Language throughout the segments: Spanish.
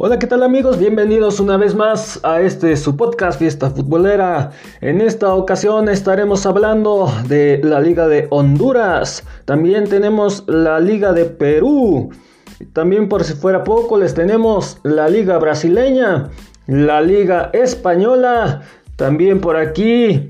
Hola, ¿qué tal amigos? Bienvenidos una vez más a este su podcast Fiesta Futbolera. En esta ocasión estaremos hablando de la Liga de Honduras. También tenemos la Liga de Perú. También por si fuera poco les tenemos la Liga Brasileña, la Liga Española. También por aquí,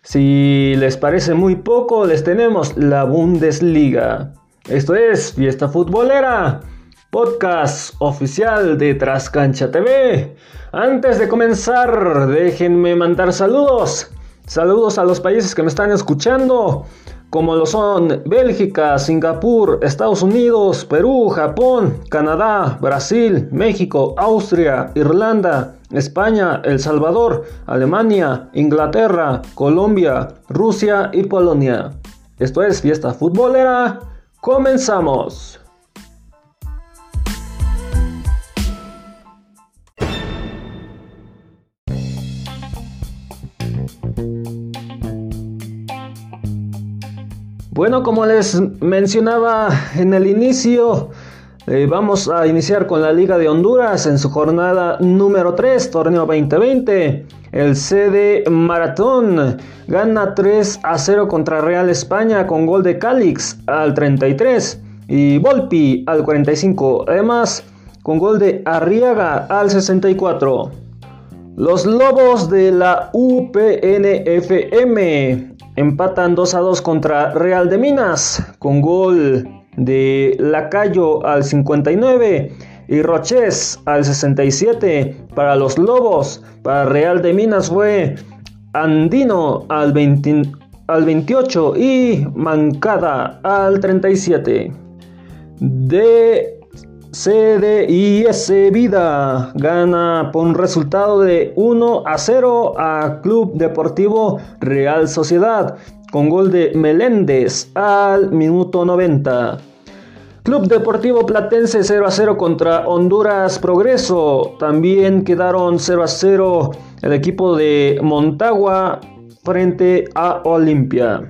si les parece muy poco, les tenemos la Bundesliga. Esto es Fiesta Futbolera podcast oficial de Trascancha TV. Antes de comenzar, déjenme mandar saludos. Saludos a los países que me están escuchando, como lo son Bélgica, Singapur, Estados Unidos, Perú, Japón, Canadá, Brasil, México, Austria, Irlanda, España, El Salvador, Alemania, Inglaterra, Colombia, Rusia y Polonia. Esto es Fiesta Futbolera. Comenzamos. Bueno, como les mencionaba en el inicio, eh, vamos a iniciar con la Liga de Honduras en su jornada número 3, torneo 2020. El CD Maratón gana 3 a 0 contra Real España con gol de Calix al 33 y Volpi al 45. Además, con gol de Arriaga al 64. Los Lobos de la UPNFM Empatan 2 a 2 contra Real de Minas con gol de Lacayo al 59 y Roches al 67 para los Lobos. Para Real de Minas fue Andino al, al 28 y Mancada al 37. De CDIS Vida gana por un resultado de 1 a 0 a Club Deportivo Real Sociedad con gol de Meléndez al minuto 90. Club Deportivo Platense 0 a 0 contra Honduras Progreso. También quedaron 0 a 0 el equipo de Montagua frente a Olimpia.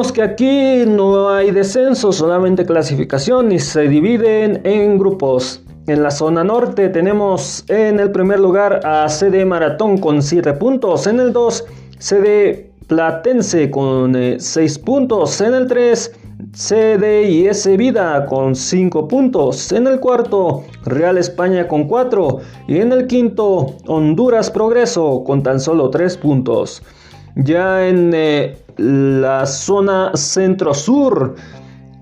Que aquí no hay descenso, solamente clasificación y se dividen en grupos. En la zona norte tenemos en el primer lugar a CD Maratón con 7 puntos, en el 2 CD Platense con 6 eh, puntos, en el 3 CDIS Vida con 5 puntos, en el cuarto Real España con 4 y en el quinto Honduras Progreso con tan solo 3 puntos. Ya en eh, la zona centro-sur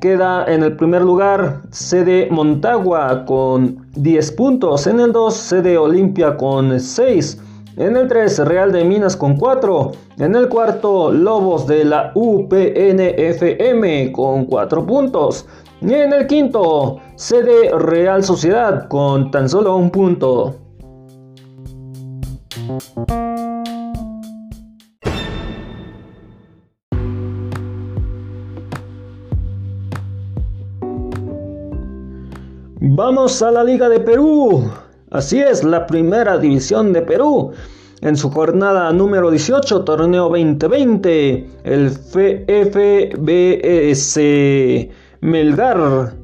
queda en el primer lugar sede Montagua con 10 puntos. En el 2 sede Olimpia con 6. En el 3 Real de Minas con 4. En el cuarto Lobos de la UPNFM con 4 puntos. Y en el quinto sede Real Sociedad con tan solo un punto. Vamos a la Liga de Perú. Así es, la primera división de Perú. En su jornada número 18, torneo 2020, el FBS Melgar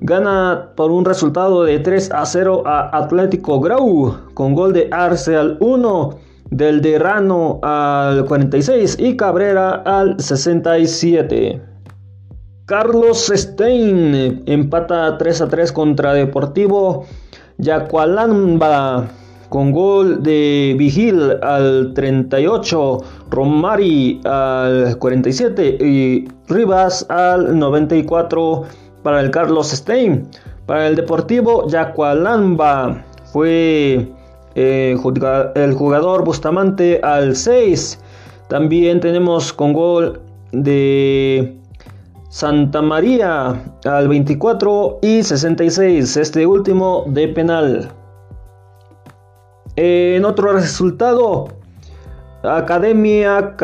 gana por un resultado de 3 a 0 a Atlético Grau con gol de Arce al 1, del Derrano al 46 y Cabrera al 67. Carlos Stein empata 3 a 3 contra Deportivo Yacualamba con gol de Vigil al 38, Romari al 47 y Rivas al 94 para el Carlos Stein. Para el Deportivo Yacualamba fue eh, el jugador Bustamante al 6. También tenemos con gol de Santa María al 24 y 66, este último de penal. En otro resultado, Academia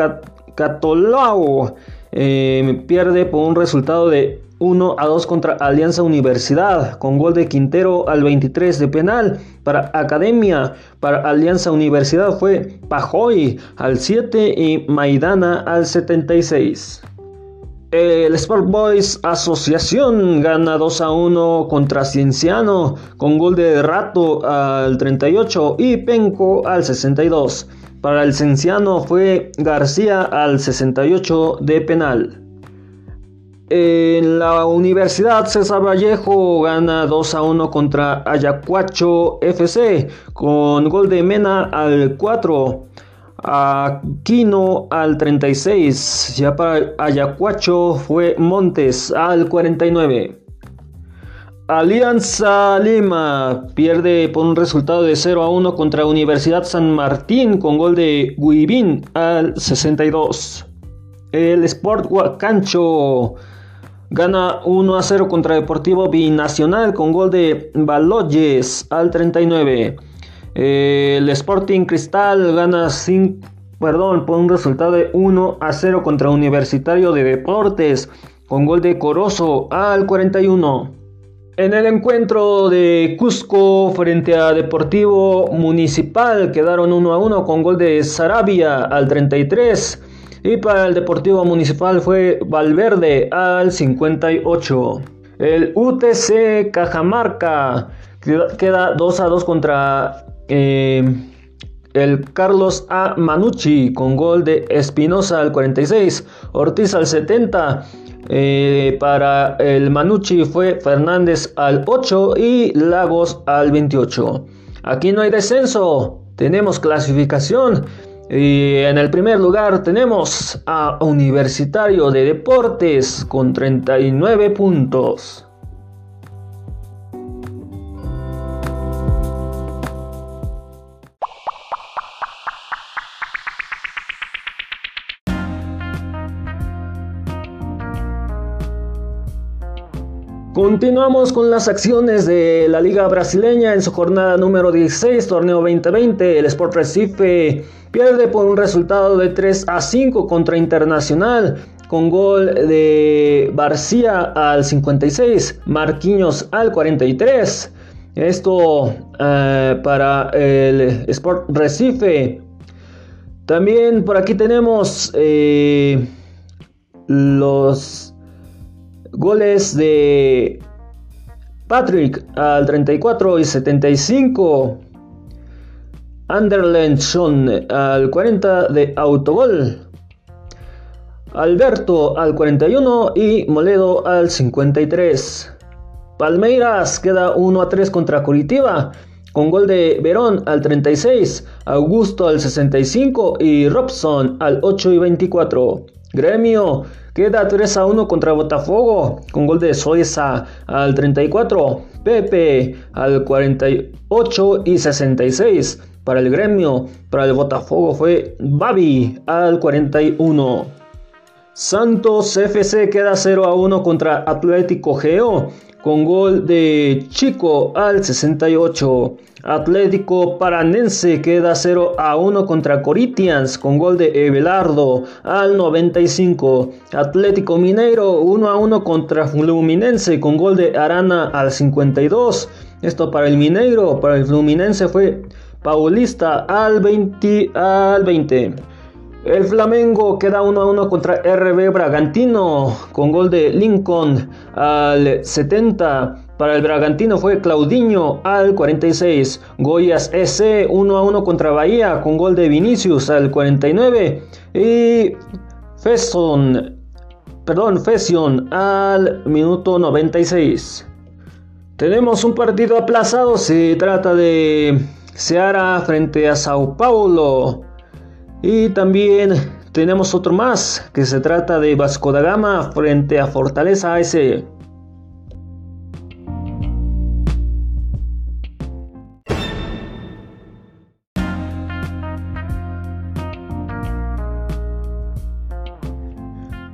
Catolao eh, pierde por un resultado de 1 a 2 contra Alianza Universidad, con gol de Quintero al 23 de penal. Para Academia, para Alianza Universidad fue Pajoy al 7 y Maidana al 76. El Sport Boys Asociación gana 2 a 1 contra Cienciano con gol de Rato al 38 y Penco al 62. Para el Cienciano fue García al 68 de penal. En la Universidad César Vallejo gana 2 a 1 contra Ayacuacho FC con gol de Mena al 4. Aquino al 36. Ya para Ayacuacho fue Montes al 49. Alianza Lima pierde por un resultado de 0 a 1 contra Universidad San Martín con gol de Guibín al 62. El Sport Huacancho Gana 1 a 0 contra Deportivo Binacional con gol de Baloyes al 39. El Sporting Cristal gana 5, perdón, por un resultado de 1 a 0 contra Universitario de Deportes con gol de Corozo al 41. En el encuentro de Cusco frente a Deportivo Municipal quedaron 1 a 1 con gol de Sarabia al 33. Y para el Deportivo Municipal fue Valverde al 58. El UTC Cajamarca queda 2 a 2 contra eh, el Carlos A. Manucci con gol de Espinosa al 46, Ortiz al 70. Eh, para el Manucci fue Fernández al 8 y Lagos al 28. Aquí no hay descenso, tenemos clasificación. Y en el primer lugar tenemos a Universitario de Deportes con 39 puntos. Continuamos con las acciones de la Liga Brasileña en su jornada número 16, torneo 2020. El Sport Recife pierde por un resultado de 3 a 5 contra Internacional con gol de García al 56, Marquinhos al 43. Esto eh, para el Sport Recife. También por aquí tenemos eh, los Goles de Patrick al 34 y 75. Anderlenson al 40 de autogol. Alberto al 41 y Moledo al 53. Palmeiras queda 1 a 3 contra Curitiba con gol de Verón al 36, Augusto al 65 y Robson al 8 y 24. Gremio queda 3 a 1 contra Botafogo con gol de Soesa al 34, Pepe al 48 y 66 para el Gremio, para el Botafogo fue Babi al 41. Santos FC queda 0 a 1 contra Atlético Geo con gol de Chico al 68. Atlético Paranense queda 0 a 1 contra Corinthians con gol de Evelardo al 95. Atlético Mineiro 1 a 1 contra Fluminense con gol de Arana al 52. Esto para el Mineiro, para el Fluminense fue Paulista al 20. Al 20. El Flamengo queda 1 a 1 contra RB Bragantino con gol de Lincoln al 70. Para el Bragantino fue Claudinho al 46. Goyas S 1 a 1 contra Bahía con gol de Vinicius al 49. Y Fesson, perdón, Fession al minuto 96. Tenemos un partido aplazado. Se trata de Seara frente a Sao Paulo. Y también tenemos otro más que se trata de Vasco da Gama frente a Fortaleza AS.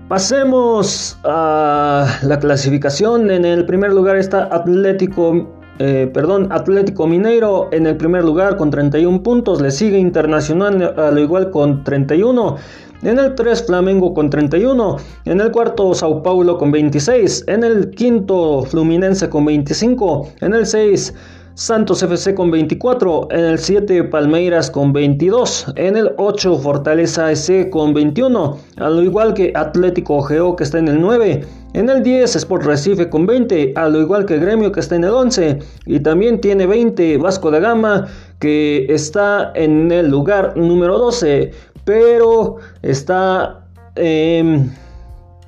Pasemos a la clasificación. En el primer lugar está Atlético eh, perdón, Atlético Mineiro en el primer lugar con 31 puntos, le sigue Internacional al igual con 31, En el 3 Flamengo con 31. En el cuarto Sao Paulo con 26. En el quinto Fluminense con 25. En el 6 Santos FC con 24, en el 7 Palmeiras con 22, en el 8 Fortaleza SC con 21, al igual que Atlético Geo que está en el 9, en el 10 Sport Recife con 20, al igual que Gremio que está en el 11, y también tiene 20 Vasco da Gama que está en el lugar número 12, pero está em,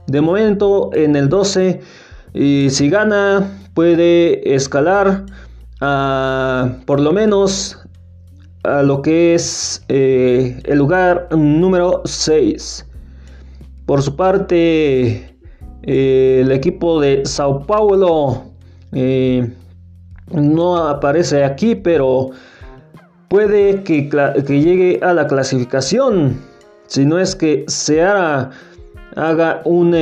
de momento en el 12 y si gana puede escalar por lo menos a lo que es eh, el lugar número 6. Por su parte, eh, el equipo de Sao Paulo eh, no aparece aquí, pero puede que, que, llegue a la clasificación. Si no es que se haga, haga un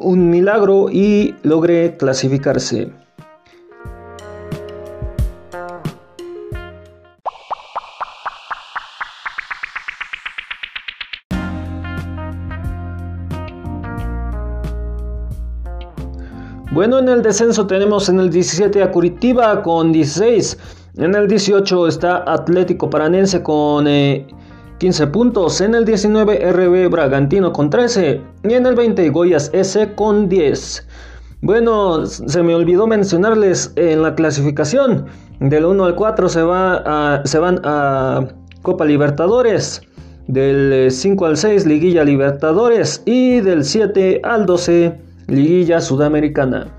un milagro y logré clasificarse. Bueno, en el descenso tenemos en el 17 a Curitiba con 16. En el 18 está Atlético Paranense con eh, 15 puntos, en el 19 RB Bragantino con 13 y en el 20 Goyas S con 10. Bueno, se me olvidó mencionarles en la clasificación. Del 1 al 4 se, va se van a Copa Libertadores. Del 5 al 6 Liguilla Libertadores. Y del 7 al 12 Liguilla Sudamericana.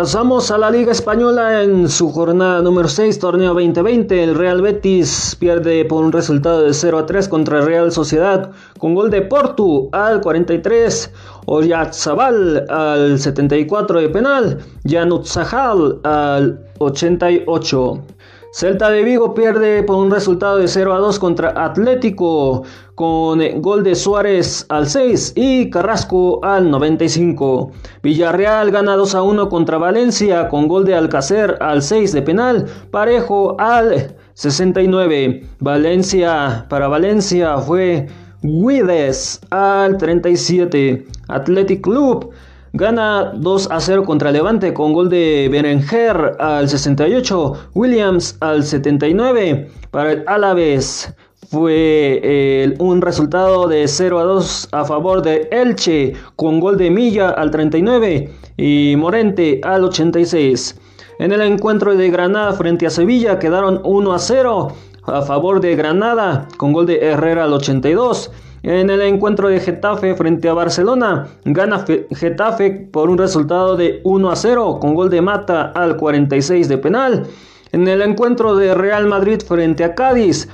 Pasamos a la Liga Española en su jornada número 6, torneo 2020. El Real Betis pierde por un resultado de 0 a 3 contra Real Sociedad con gol de Portu al 43, Oyarzabal al 74 de penal, Zahal al 88. Celta de Vigo pierde por un resultado de 0 a 2 contra Atlético con gol de Suárez al 6 y Carrasco al 95. Villarreal gana 2 a 1 contra Valencia con gol de Alcacer al 6 de penal, parejo al 69. Valencia para Valencia fue Guides al 37. Athletic Club Gana 2 a 0 contra Levante con gol de Berenger al 68, Williams al 79. Para el Alavés fue eh, un resultado de 0 a 2 a favor de Elche con gol de Milla al 39 y Morente al 86. En el encuentro de Granada frente a Sevilla quedaron 1 a 0 a favor de Granada con gol de Herrera al 82. En el encuentro de Getafe frente a Barcelona, gana Getafe por un resultado de 1 a 0 con gol de Mata al 46 de penal. En el encuentro de Real Madrid frente a Cádiz,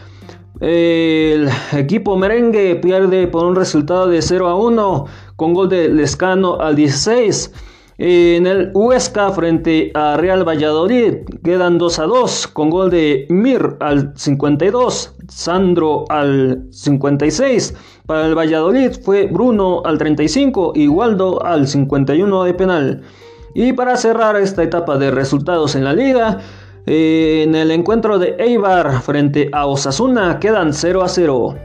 el equipo merengue pierde por un resultado de 0 a 1 con gol de Lescano al 16. En el Huesca frente a Real Valladolid quedan 2 a 2 con gol de Mir al 52, Sandro al 56. Para el Valladolid fue Bruno al 35 y Waldo al 51 de penal. Y para cerrar esta etapa de resultados en la liga, en el encuentro de Eibar frente a Osasuna quedan 0 a 0.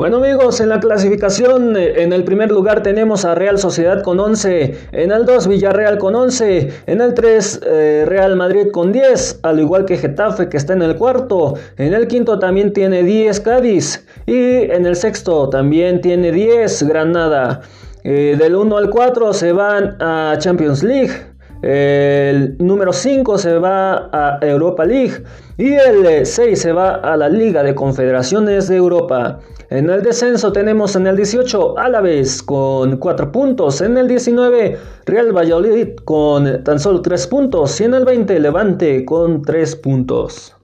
Bueno amigos, en la clasificación eh, en el primer lugar tenemos a Real Sociedad con 11, en el 2 Villarreal con 11, en el 3 eh, Real Madrid con 10, al igual que Getafe que está en el cuarto, en el quinto también tiene 10 Cádiz y en el sexto también tiene 10 Granada. Eh, del 1 al 4 se van a Champions League. El número 5 se va a Europa League y el 6 se va a la Liga de Confederaciones de Europa. En el descenso tenemos en el 18 Álaves con 4 puntos, en el 19 Real Valladolid con tan solo 3 puntos y en el 20 Levante con 3 puntos.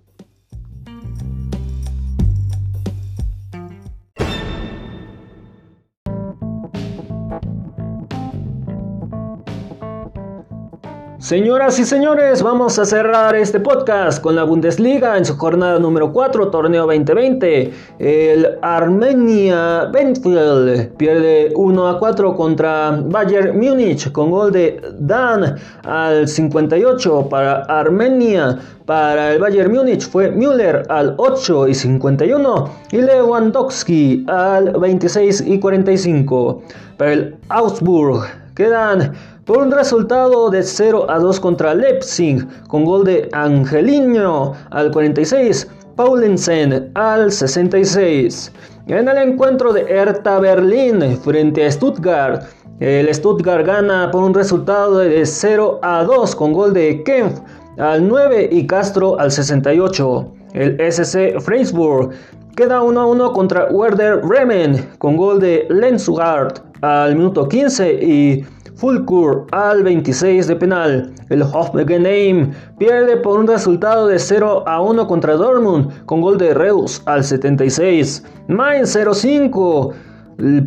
Señoras y señores, vamos a cerrar este podcast con la Bundesliga en su jornada número 4, torneo 2020. El Armenia Benfield pierde 1 a 4 contra Bayern Múnich con gol de Dan al 58 para Armenia. Para el Bayern Múnich fue Müller al 8 y 51 y Lewandowski al 26 y 45. Para el Augsburg quedan por un resultado de 0 a 2 contra Leipzig, con gol de Angelino al 46, Paulensen al 66. En el encuentro de Hertha Berlín frente a Stuttgart, el Stuttgart gana por un resultado de 0 a 2 con gol de Kempf al 9 y Castro al 68. El SC Freiburg queda 1 a 1 contra Werder Bremen con gol de Lenzugard al minuto 15 y Fulkur al 26 de penal. El Hoffenheim pierde por un resultado de 0 a 1 contra Dortmund con gol de Reus al 76. Mainz 0-5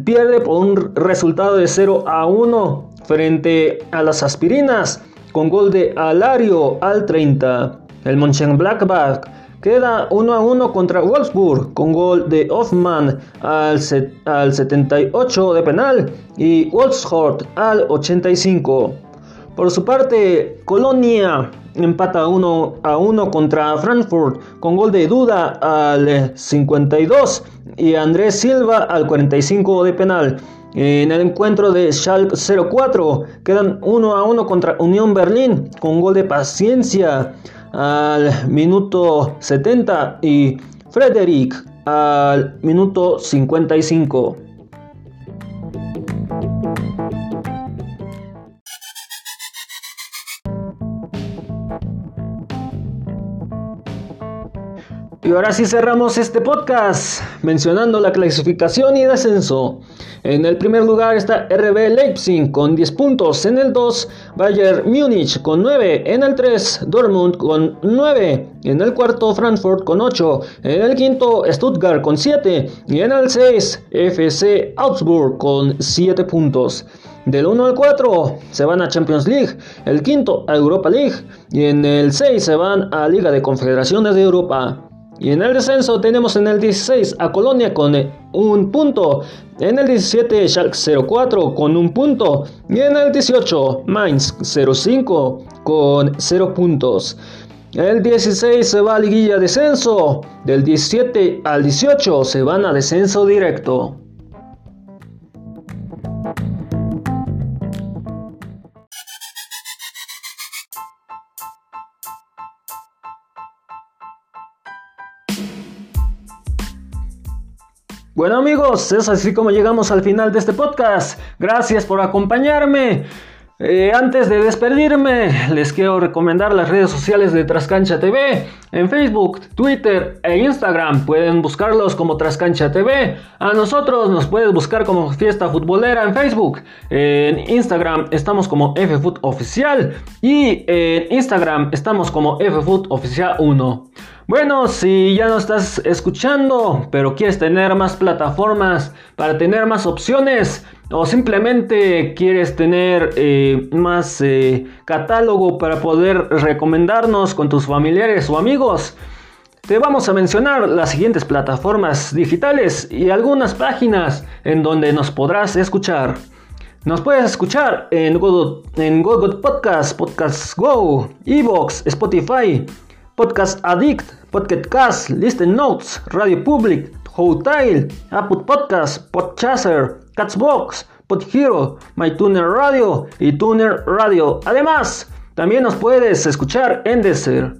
pierde por un resultado de 0 a 1 frente a las Aspirinas con gol de Alario al 30. El Mönchengladbach Queda 1 a 1 contra Wolfsburg con gol de Hoffmann al, al 78 de penal y Wolfsburg al 85. Por su parte, Colonia empata 1 a 1 contra Frankfurt con gol de Duda al 52 y Andrés Silva al 45 de penal. En el encuentro de Schalke 04 quedan 1 a 1 contra Unión Berlín con gol de Paciencia al minuto 70 y Frederick al minuto 55. Y ahora sí cerramos este podcast mencionando la clasificación y descenso. En el primer lugar está RB Leipzig con 10 puntos. En el 2, Bayern Múnich con 9. En el 3, Dortmund con 9. En el cuarto, Frankfurt con 8. En el quinto, Stuttgart con 7. Y en el 6, FC Augsburg con 7 puntos. Del 1 al 4 se van a Champions League, el quinto a Europa League y en el 6 se van a Liga de Confederaciones de Europa. Y en el descenso tenemos en el 16 a Colonia con un punto. En el 17 Schalke 04 con un punto. Y en el 18 Mainz 05 con 0 puntos. El 16 se va a liguilla descenso. Del 17 al 18 se van a descenso directo. Bueno amigos, es así como llegamos al final de este podcast. Gracias por acompañarme. Eh, antes de despedirme, les quiero recomendar las redes sociales de Trascancha TV. En Facebook, Twitter e Instagram pueden buscarlos como Trascancha TV. A nosotros nos puedes buscar como Fiesta Futbolera en Facebook. En Instagram estamos como FFoot Oficial. Y en Instagram estamos como FFoot Oficial 1. Bueno, si ya no estás escuchando, pero quieres tener más plataformas para tener más opciones, o simplemente quieres tener eh, más eh, catálogo para poder recomendarnos con tus familiares o amigos, te vamos a mencionar las siguientes plataformas digitales y algunas páginas en donde nos podrás escuchar. Nos puedes escuchar en Google, en Google Podcast, Podcast Go, Evox, Spotify, Podcast Addict, Podcast Listen Notes, Radio Public, Hotel, Apple Podcast, Podchaser, Catsbox, Podhero, MyTuner Radio y Tuner Radio. Además, también nos puedes escuchar en Desert.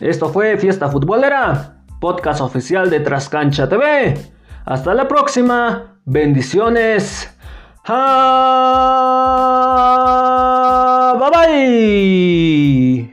Esto fue Fiesta Futbolera, podcast oficial de Trascancha TV. Hasta la próxima. Bendiciones. Ah, bye bye.